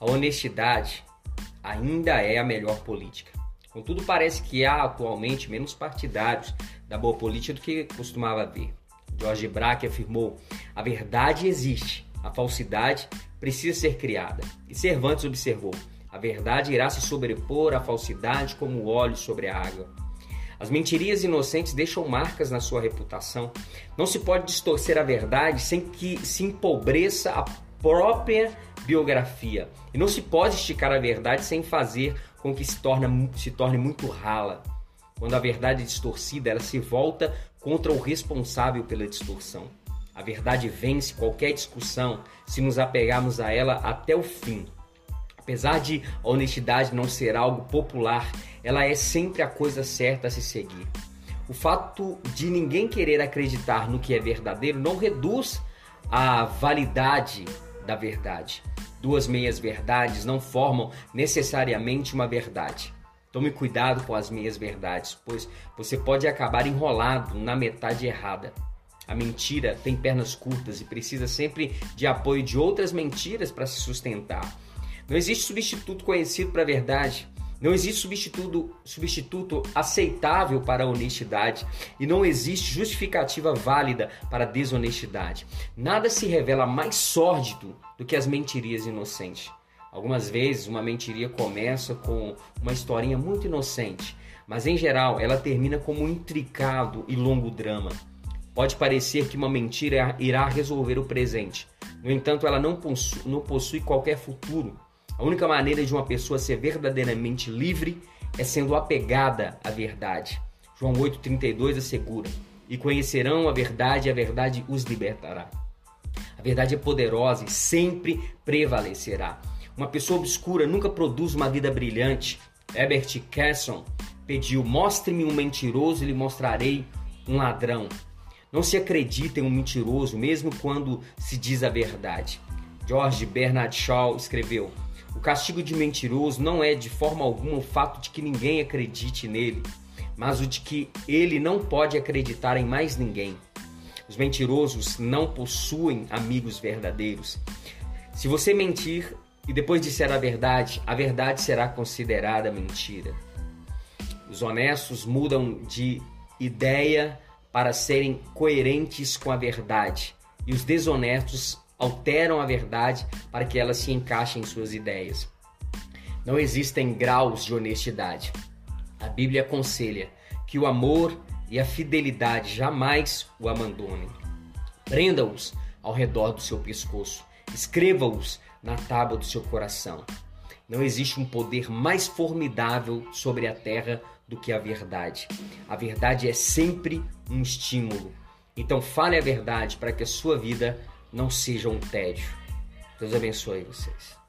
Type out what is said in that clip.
A honestidade ainda é a melhor política. Contudo, parece que há atualmente menos partidários da boa política do que costumava haver. George Braque afirmou: a verdade existe, a falsidade precisa ser criada. E Cervantes observou: a verdade irá se sobrepor à falsidade como o óleo sobre a água. As mentirias inocentes deixam marcas na sua reputação. Não se pode distorcer a verdade sem que se empobreça a própria biografia. E não se pode esticar a verdade sem fazer com que se, torne se torne muito rala. Quando a verdade é distorcida, ela se volta contra o responsável pela distorção. A verdade vence qualquer discussão se nos apegarmos a ela até o fim. Apesar de a honestidade não ser algo popular, ela é sempre a coisa certa a se seguir. O fato de ninguém querer acreditar no que é verdadeiro não reduz a validade da verdade. Duas meias verdades não formam necessariamente uma verdade. Tome cuidado com as meias verdades, pois você pode acabar enrolado na metade errada. A mentira tem pernas curtas e precisa sempre de apoio de outras mentiras para se sustentar. Não existe substituto conhecido para a verdade. Não existe substituto, substituto aceitável para a honestidade e não existe justificativa válida para a desonestidade. Nada se revela mais sórdido do que as mentirias inocentes. Algumas vezes uma mentiria começa com uma historinha muito inocente, mas em geral ela termina como um intricado e longo drama. Pode parecer que uma mentira irá resolver o presente, no entanto, ela não possui, não possui qualquer futuro a única maneira de uma pessoa ser verdadeiramente livre é sendo apegada à verdade. João 8,32 assegura: E conhecerão a verdade, e a verdade os libertará. A verdade é poderosa e sempre prevalecerá. Uma pessoa obscura nunca produz uma vida brilhante. Herbert Casson pediu: Mostre-me um mentiroso e lhe mostrarei um ladrão. Não se acredita em um mentiroso, mesmo quando se diz a verdade. George Bernard Shaw escreveu: o castigo de mentiroso não é de forma alguma o fato de que ninguém acredite nele, mas o de que ele não pode acreditar em mais ninguém. Os mentirosos não possuem amigos verdadeiros. Se você mentir e depois disser a verdade, a verdade será considerada mentira. Os honestos mudam de ideia para serem coerentes com a verdade, e os desonestos alteram a verdade para que ela se encaixe em suas ideias. Não existem graus de honestidade. A Bíblia aconselha que o amor e a fidelidade jamais o abandonem. Prenda-os ao redor do seu pescoço, escreva-os na tábua do seu coração. Não existe um poder mais formidável sobre a terra do que a verdade. A verdade é sempre um estímulo. Então fale a verdade para que a sua vida não seja um tédio. Deus abençoe vocês.